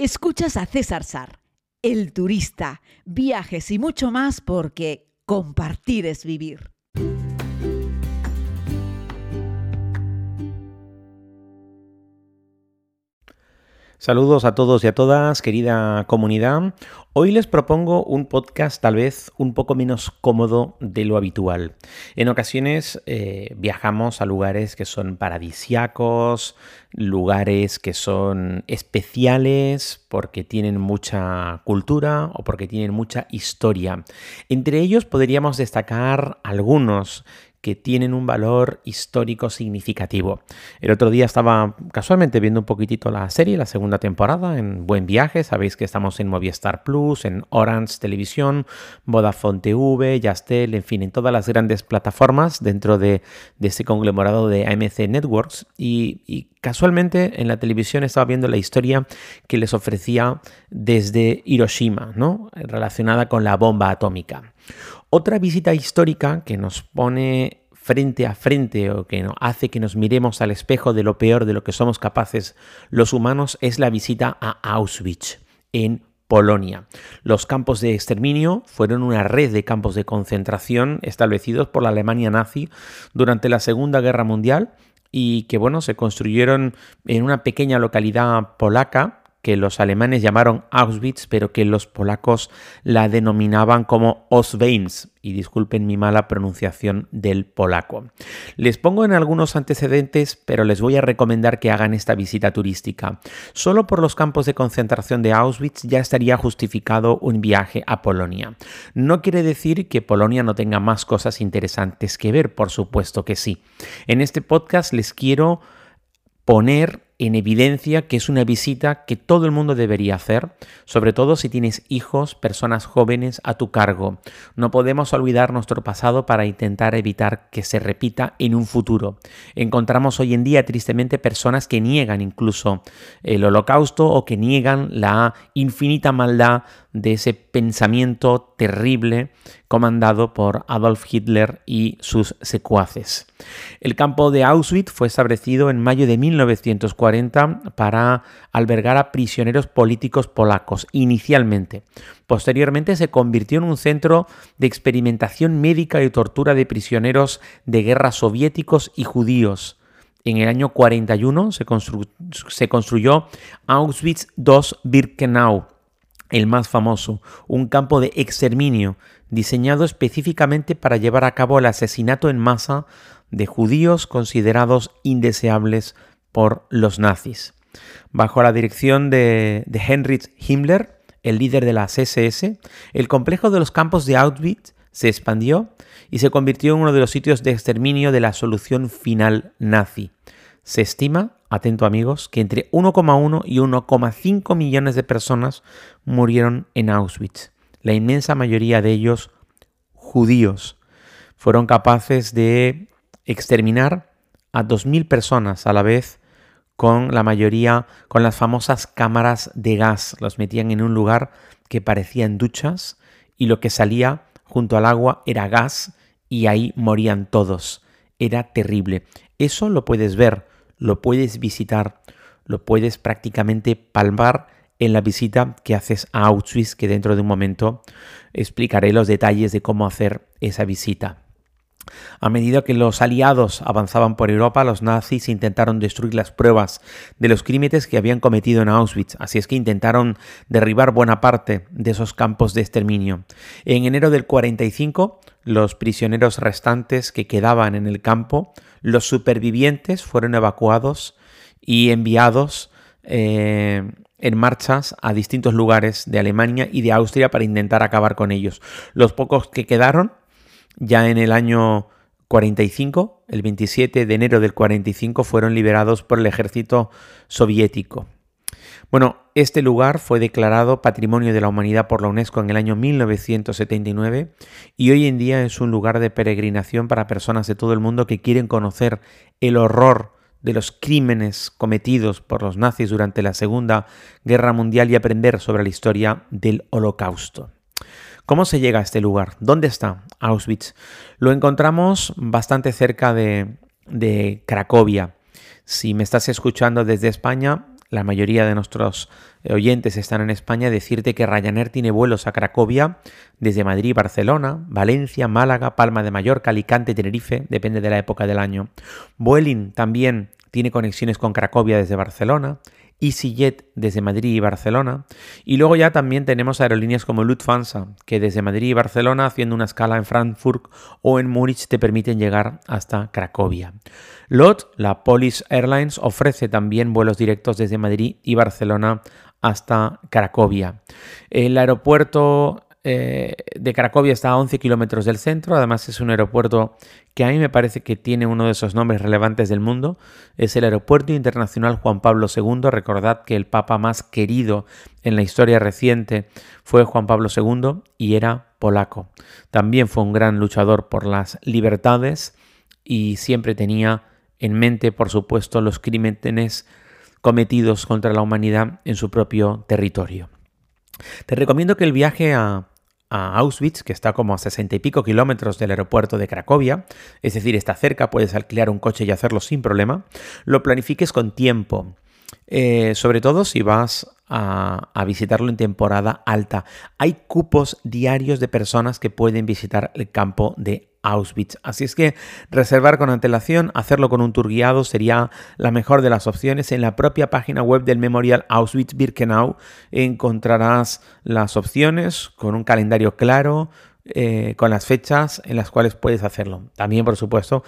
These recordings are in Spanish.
Escuchas a César Sar, el turista, viajes y mucho más porque compartir es vivir. Saludos a todos y a todas, querida comunidad. Hoy les propongo un podcast tal vez un poco menos cómodo de lo habitual. En ocasiones eh, viajamos a lugares que son paradisiacos, lugares que son especiales porque tienen mucha cultura o porque tienen mucha historia. Entre ellos podríamos destacar algunos que tienen un valor histórico significativo. El otro día estaba casualmente viendo un poquitito la serie, la segunda temporada, en Buen Viaje. Sabéis que estamos en Movistar Plus, en Orange Televisión, Vodafone TV, Yastel, en fin, en todas las grandes plataformas dentro de, de este conglomerado de AMC Networks. Y, y casualmente en la televisión estaba viendo la historia que les ofrecía desde Hiroshima, ¿no? relacionada con la bomba atómica. Otra visita histórica que nos pone frente a frente o que hace que nos miremos al espejo de lo peor de lo que somos capaces los humanos es la visita a Auschwitz en Polonia. Los campos de exterminio fueron una red de campos de concentración establecidos por la Alemania nazi durante la Segunda Guerra Mundial y que bueno, se construyeron en una pequeña localidad polaca que los alemanes llamaron Auschwitz, pero que los polacos la denominaban como Osweins, y disculpen mi mala pronunciación del polaco. Les pongo en algunos antecedentes, pero les voy a recomendar que hagan esta visita turística. Solo por los campos de concentración de Auschwitz ya estaría justificado un viaje a Polonia. No quiere decir que Polonia no tenga más cosas interesantes que ver, por supuesto que sí. En este podcast les quiero poner en evidencia que es una visita que todo el mundo debería hacer, sobre todo si tienes hijos, personas jóvenes a tu cargo. No podemos olvidar nuestro pasado para intentar evitar que se repita en un futuro. Encontramos hoy en día tristemente personas que niegan incluso el holocausto o que niegan la infinita maldad de ese pensamiento terrible comandado por Adolf Hitler y sus secuaces. El campo de Auschwitz fue establecido en mayo de 1940 para albergar a prisioneros políticos polacos inicialmente. Posteriormente se convirtió en un centro de experimentación médica y tortura de prisioneros de guerra soviéticos y judíos. En el año 41 se, construyó Auschwitz II-Birkenau, el más famoso, un campo de exterminio diseñado específicamente para llevar a cabo el asesinato en masa de judíos considerados indeseables por los nazis. Bajo la dirección de, Heinrich Himmler, el líder de las SS, el complejo de los campos de Auschwitz se expandió y se convirtió en uno de los sitios de exterminio de la solución final nazi. Se estima, atento amigos, que entre 1,1 y 1,5 millones de personas murieron en Auschwitz, la inmensa mayoría de ellos judíos. Fueron capaces de exterminar a 2.000 personas a la vez con la mayoría, con las famosas cámaras de gas. Los metían en un lugar que parecían duchas y lo que salía junto al agua era gas y ahí morían todos. Era terrible. Eso lo puedes ver lo puedes visitar, lo puedes prácticamente palmar en la visita que haces a Auschwitz, que dentro de un momento explicaré los detalles de cómo hacer esa visita. A medida que los aliados avanzaban por Europa, los nazis intentaron destruir las pruebas de los crímenes que habían cometido en Auschwitz, así es que intentaron derribar buena parte de esos campos de exterminio. En enero del 45, los prisioneros restantes que quedaban en el campo, los supervivientes, fueron evacuados y enviados eh, en marchas a distintos lugares de Alemania y de Austria para intentar acabar con ellos. Los pocos que quedaron ya en el año 45, el 27 de enero del 45, fueron liberados por el ejército soviético. Bueno, este lugar fue declarado Patrimonio de la Humanidad por la UNESCO en el año 1979 y hoy en día es un lugar de peregrinación para personas de todo el mundo que quieren conocer el horror de los crímenes cometidos por los nazis durante la Segunda Guerra Mundial y aprender sobre la historia del Holocausto. ¿Cómo se llega a este lugar? ¿Dónde está Auschwitz? Lo encontramos bastante cerca de, Cracovia. Si me estás escuchando desde España, la mayoría de nuestros oyentes están en España, decirte que Ryanair tiene vuelos a Cracovia desde Madrid, Barcelona, Valencia, Málaga, Palma de Mallorca, Alicante, Tenerife, depende de la época del año. Vueling también tiene conexiones con Cracovia desde Barcelona. EasyJet desde Madrid y Barcelona. Y luego ya también tenemos aerolíneas como Lufthansa, que desde Madrid y Barcelona, haciendo una escala en Frankfurt o en Múnich, te permiten llegar hasta Cracovia. LOT, la Polish Airlines, ofrece también vuelos directos desde Madrid y Barcelona hasta Cracovia. El aeropuerto eh, de Cracovia está a 11 kilómetros del centro, además es un aeropuerto que a mí me parece que tiene uno de esos nombres relevantes del mundo. Es el Aeropuerto Internacional Juan Pablo II. Recordad que el papa más querido en la historia reciente fue Juan Pablo II y era polaco. También fue un gran luchador por las libertades y siempre tenía en mente, por supuesto, los crímenes cometidos contra la humanidad en su propio territorio. Te recomiendo que el viaje a, a Auschwitz, que está como a sesenta y pico kilómetros del aeropuerto de Cracovia, es decir, está cerca, puedes alquilar un coche y hacerlo sin problema, lo planifiques con tiempo. Eh, sobre todo si vas a, a, visitarlo en temporada alta. Hay cupos diarios de personas que pueden visitar el campo de Auschwitz. Así es que reservar con antelación, hacerlo con un tour guiado sería la mejor de las opciones. En la propia página web del Memorial Auschwitz-Birkenau encontrarás las opciones con un calendario claro, eh, con las fechas en las cuales puedes hacerlo. También, por supuesto,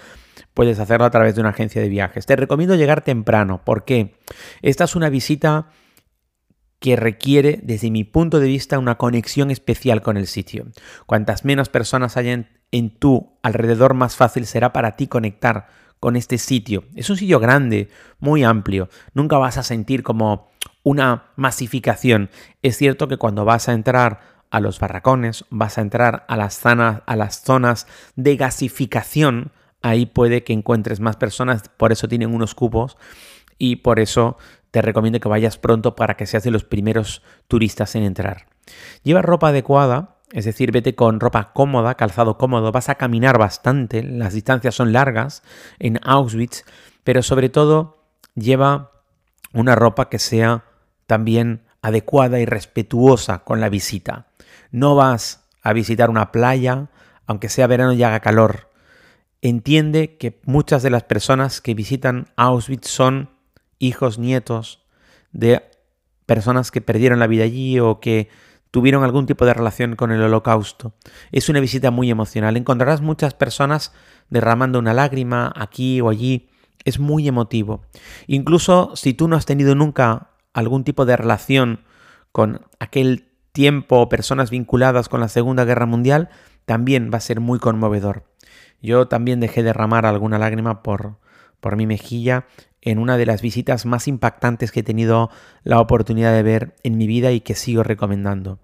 puedes hacerlo a través de una agencia de viajes. Te recomiendo llegar temprano porque esta es una visita que requiere, desde mi punto de vista, una conexión especial con el sitio. Cuantas menos personas hayan en tu alrededor, más fácil será para ti conectar con este sitio. Es un sitio grande, muy amplio. Nunca vas a sentir como una masificación. Es cierto que cuando vas a entrar a los barracones, vas a entrar a las, zonas, de gasificación, ahí puede que encuentres más personas, por eso tienen unos cupos y por eso te recomiendo que vayas pronto para que seas de los primeros turistas en entrar. Lleva ropa adecuada, es decir, vete con ropa cómoda, calzado cómodo, vas a caminar bastante, las distancias son largas en Auschwitz, pero sobre todo lleva una ropa que sea también adecuada y respetuosa con la visita. No vas a visitar una playa, aunque sea verano y haga calor. Entiende que muchas de las personas que visitan Auschwitz son hijos, nietos de personas que perdieron la vida allí o que tuvieron algún tipo de relación con el holocausto. Es una visita muy emocional. Encontrarás muchas personas derramando una lágrima aquí o allí. Es muy emotivo. Incluso si tú no has tenido nunca algún tipo de relación con aquel tiempo o personas vinculadas con la Segunda Guerra Mundial, también va a ser muy conmovedor. Yo también dejé derramar alguna lágrima por, por mi mejilla en una de las visitas más impactantes que he tenido la oportunidad de ver en mi vida y que sigo recomendando.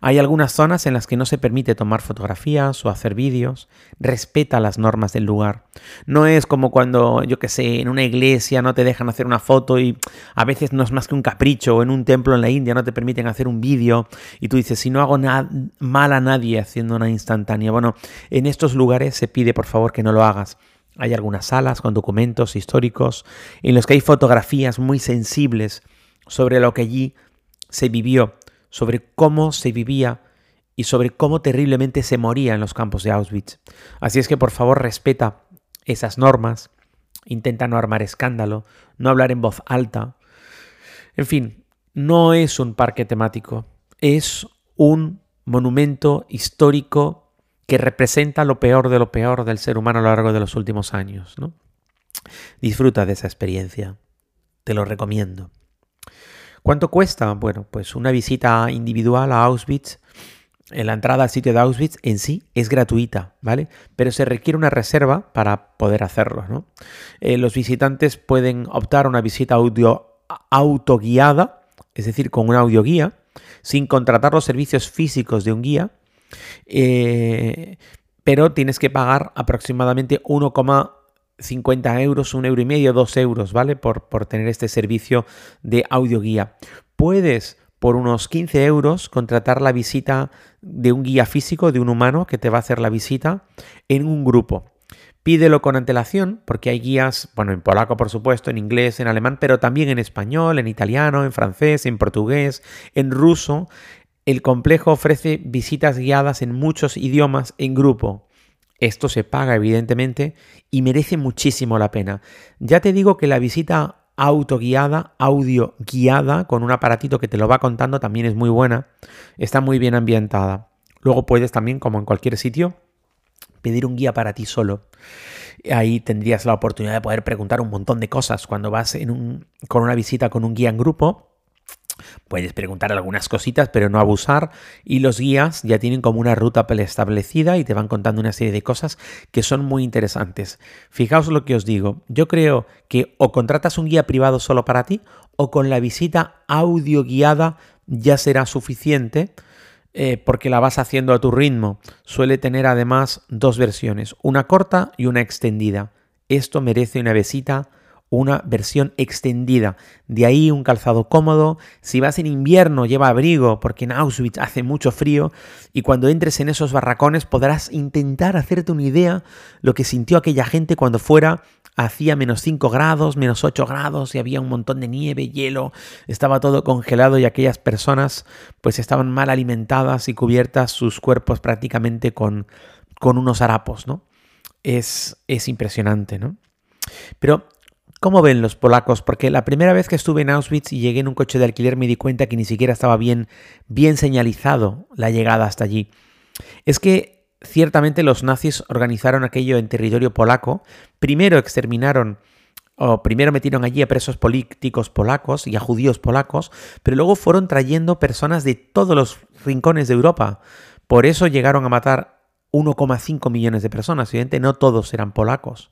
Hay algunas zonas en las que no se permite tomar fotografías o hacer vídeos. Respeta las normas del lugar. No es como cuando, yo que sé, en una iglesia no te dejan hacer una foto y a veces no es más que un capricho o en un templo en la India no te permiten hacer un vídeo y tú dices, si no hago mal a nadie haciendo una instantánea. Bueno, en estos lugares se pide por favor que no lo hagas. Hay algunas salas con documentos históricos en los que hay fotografías muy sensibles sobre lo que allí se vivió sobre cómo se vivía y sobre cómo terriblemente se moría en los campos de Auschwitz. Así es que por favor respeta esas normas, intenta no armar escándalo, no hablar en voz alta. En fin, no es un parque temático, es un monumento histórico que representa lo peor de lo peor del ser humano a lo largo de los últimos años. ¿no? Disfruta de esa experiencia, te lo recomiendo. ¿Cuánto cuesta? Bueno, pues una visita individual a Auschwitz, en la entrada al sitio de Auschwitz en sí es gratuita, ¿vale? Pero se requiere una reserva para poder hacerlo, ¿no? Eh, los visitantes pueden optar a una visita audio, autoguiada, es decir, con una audioguía, sin contratar los servicios físicos de un guía, eh, pero tienes que pagar aproximadamente 1, 50 euros, un euro y medio, dos euros, ¿vale? Por, por tener este servicio de audioguía. Puedes, por unos 15 euros, contratar la visita de un guía físico, de un humano que te va a hacer la visita en un grupo. Pídelo con antelación, porque hay guías, bueno, en polaco por supuesto, en inglés, en alemán, pero también en español, en italiano, en francés, en portugués, en ruso. El complejo ofrece visitas guiadas en muchos idiomas en grupo. Esto se paga evidentemente y merece muchísimo la pena. Ya te digo que la visita autoguiada, audio guiada, con un aparatito que te lo va contando, también es muy buena. Está muy bien ambientada. Luego puedes también, como en cualquier sitio, pedir un guía para ti solo. Ahí tendrías la oportunidad de poder preguntar un montón de cosas cuando vas con una visita con un guía en grupo Puedes preguntar algunas cositas, pero no abusar. Y los guías ya tienen como una ruta establecida y te van contando una serie de cosas que son muy interesantes. Fijaos lo que os digo. Yo creo que o contratas un guía privado solo para ti o con la visita audio guiada ya será suficiente. Eh, porque la vas haciendo a tu ritmo. Suele tener además dos versiones, una corta y una extendida. Esto merece una visita una versión extendida. De ahí un calzado cómodo. Si vas en invierno, lleva abrigo, porque en Auschwitz hace mucho frío. Y cuando entres en esos barracones podrás intentar hacerte una idea lo que sintió aquella gente cuando fuera hacía menos 5 grados, menos 8 grados y había un montón de nieve, hielo, estaba todo congelado y aquellas personas pues estaban mal alimentadas y cubiertas sus cuerpos prácticamente con, con unos harapos, ¿no? Es, es impresionante, ¿no? Pero ¿Cómo ven los polacos? Porque la primera vez que estuve en Auschwitz y llegué en un coche de alquiler me di cuenta que ni siquiera estaba bien, bien señalizado la llegada hasta allí. Es que ciertamente los nazis organizaron aquello en territorio polaco. Primero exterminaron o primero metieron allí a presos políticos polacos y a judíos polacos, pero luego fueron trayendo personas de todos los rincones de Europa. Por eso llegaron a matar 1,5 millones de personas. Evidentemente no todos eran polacos.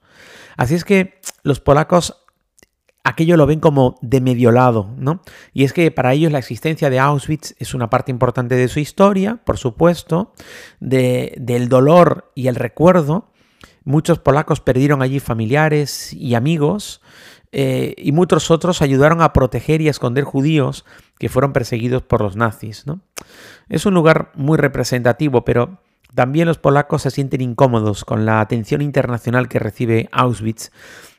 Así es que los polacos aquello lo ven como de medio lado, ¿no? Y es que para ellos la existencia de Auschwitz es una parte importante de su historia, por supuesto, del dolor y el recuerdo. Muchos polacos perdieron allí familiares y amigos, eh, y muchos otros ayudaron a proteger y a esconder judíos que fueron perseguidos por los nazis. Es un lugar muy representativo, pero también los polacos se sienten incómodos con la atención internacional que recibe Auschwitz,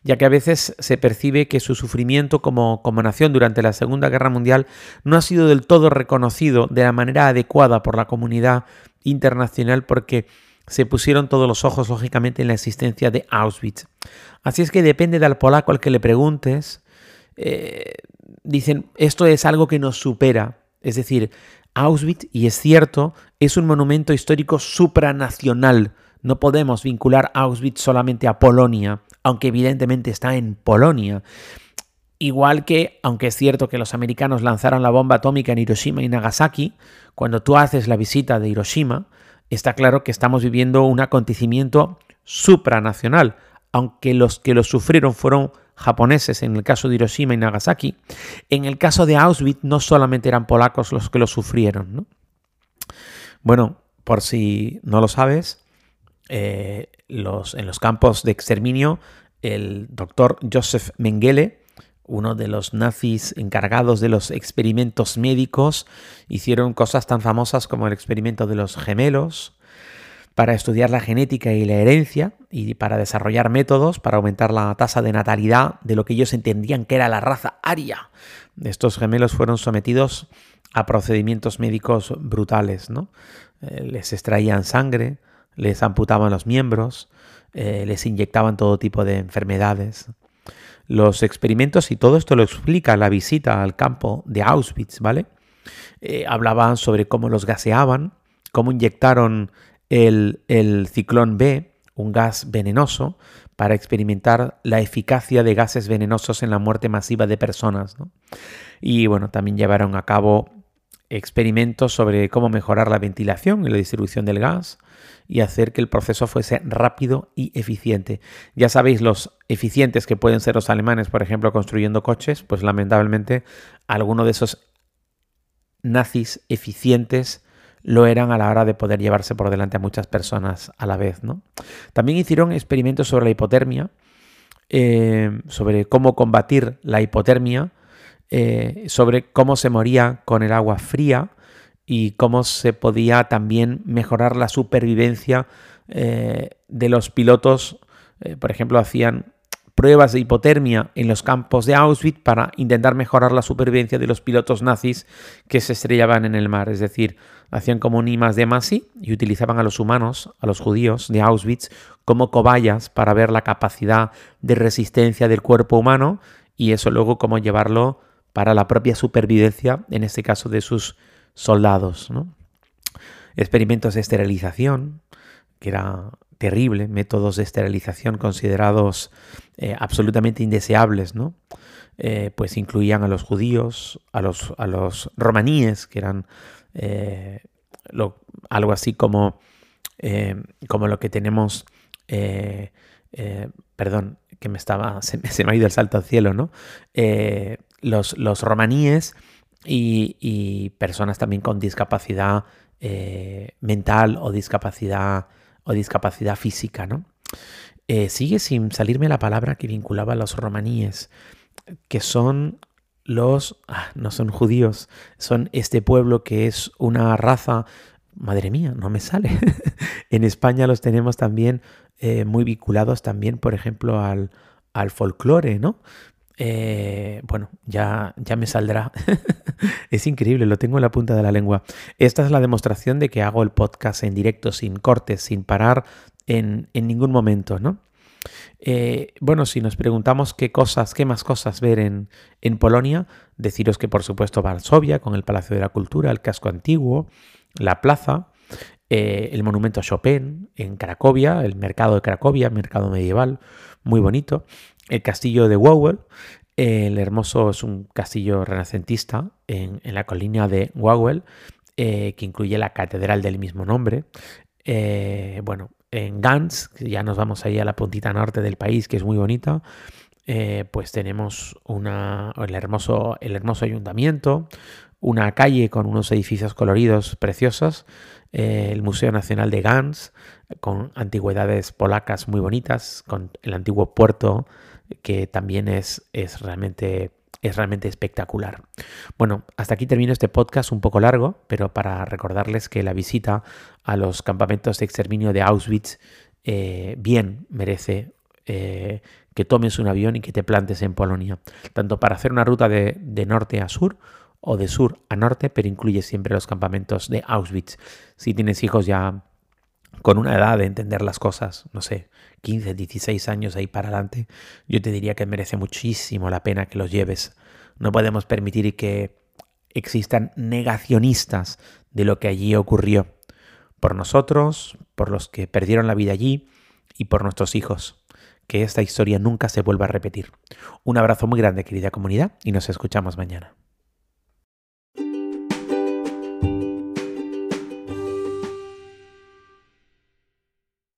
ya que a veces se percibe que su sufrimiento como, nación durante la Segunda Guerra Mundial no ha sido del todo reconocido de la manera adecuada por la comunidad internacional porque se pusieron todos los ojos, lógicamente, en la existencia de Auschwitz. Así es que depende del polaco al que le preguntes, eh, dicen, esto es algo que nos supera. Es decir, Auschwitz, y es cierto, es un monumento histórico supranacional. No podemos vincular Auschwitz solamente a Polonia, aunque evidentemente está en Polonia. Igual que, aunque es cierto que los americanos lanzaron la bomba atómica en Hiroshima y Nagasaki, cuando tú haces la visita de Hiroshima, está claro que estamos viviendo un acontecimiento supranacional, aunque los que lo sufrieron fueron japoneses en el caso de Hiroshima y Nagasaki, en el caso de Auschwitz no solamente eran polacos los que lo sufrieron. Bueno, por si no lo sabes, eh, los, en los campos de exterminio, el doctor Joseph Mengele, uno de los nazis encargados de los experimentos médicos, hicieron cosas tan famosas como el experimento de los gemelos, para estudiar la genética y la herencia y para desarrollar métodos para aumentar la tasa de natalidad de lo que ellos entendían que era la raza aria. Estos gemelos fueron sometidos a procedimientos médicos brutales, ¿no? Eh, les extraían sangre, les amputaban los miembros, eh, les inyectaban todo tipo de enfermedades. Los experimentos, y todo esto lo explica la visita al campo de Auschwitz, ¿vale? Eh, hablaban sobre cómo los gaseaban, cómo inyectaron el, ciclón B, un gas venenoso, para experimentar la eficacia de gases venenosos en la muerte masiva de personas. Y bueno, también llevaron a cabo experimentos sobre cómo mejorar la ventilación y la distribución del gas y hacer que el proceso fuese rápido y eficiente. Ya sabéis los eficientes que pueden ser los alemanes, por ejemplo, construyendo coches, pues lamentablemente alguno de esos nazis eficientes lo eran a la hora de poder llevarse por delante a muchas personas a la vez. ¿no? También hicieron experimentos sobre la hipotermia, eh, sobre cómo combatir la hipotermia, eh, sobre cómo se moría con el agua fría y cómo se podía también mejorar la supervivencia eh, de los pilotos eh, por ejemplo, hacían pruebas de hipotermia en los campos de Auschwitz para intentar mejorar la supervivencia de los pilotos nazis que se estrellaban en el mar. Es decir, hacían como un I de Masi y utilizaban a los humanos, a los judíos de Auschwitz, como cobayas para ver la capacidad de resistencia del cuerpo humano y eso luego cómo llevarlo para la propia supervivencia, en este caso de sus soldados. Experimentos de esterilización, que era terrible, métodos de esterilización considerados eh, absolutamente indeseables. Eh, pues incluían a los judíos, a los, a los romaníes, que eran eh, algo así como, como lo que tenemos, perdón, que me estaba, se, me ha ido el salto al cielo, ¿no? Los, los romaníes y, y, personas también con discapacidad mental o discapacidad o discapacidad física, ¿no? Eh, sigue sin salirme la palabra que vinculaba a los romaníes, que son los, ah, no son judíos, son este pueblo que es una raza, madre mía, no me sale. en España los tenemos también eh, muy vinculados también, por ejemplo, al, al folclore, ¿no? Eh, bueno, ya, ya me saldrá. es increíble, lo tengo en la punta de la lengua. Esta es la demostración de que hago el podcast en directo, sin cortes, sin parar en, ningún momento, ¿no? Eh, bueno, si nos preguntamos qué cosas, qué más cosas ver en, en Polonia, deciros que por supuesto Varsovia, con el Palacio de la Cultura, el casco antiguo, la plaza, eh, el monumento a Chopin en Cracovia, el mercado de Cracovia, mercado medieval, muy bonito el castillo de Wawel. El hermoso es un castillo renacentista en, la colina de Wawel, eh, que incluye la catedral del mismo nombre. Eh, bueno, en Gans, ya nos vamos ahí a la puntita norte del país, que es muy bonita, pues tenemos una, el, hermoso, el hermoso ayuntamiento, una calle con unos edificios coloridos preciosos, el Museo Nacional de Gans, con antigüedades polacas muy bonitas, con el antiguo puerto que también es, es, realmente, es realmente espectacular. Bueno, hasta aquí termino este podcast un poco largo, pero para recordarles que la visita a los campamentos de exterminio de Auschwitz eh, bien merece eh, que tomes un avión y que te plantes en Polonia, tanto para hacer una ruta de, de norte a sur, o de sur a norte, pero incluye siempre los campamentos de Auschwitz. Si tienes hijos ya con una edad de entender las cosas, no sé, 15, 16 años ahí para adelante, yo te diría que merece muchísimo la pena que los lleves. No podemos permitir que existan negacionistas de lo que allí ocurrió. Por nosotros, por los que perdieron la vida allí y por nuestros hijos. Que esta historia nunca se vuelva a repetir. Un abrazo muy grande, querida comunidad, y nos escuchamos mañana.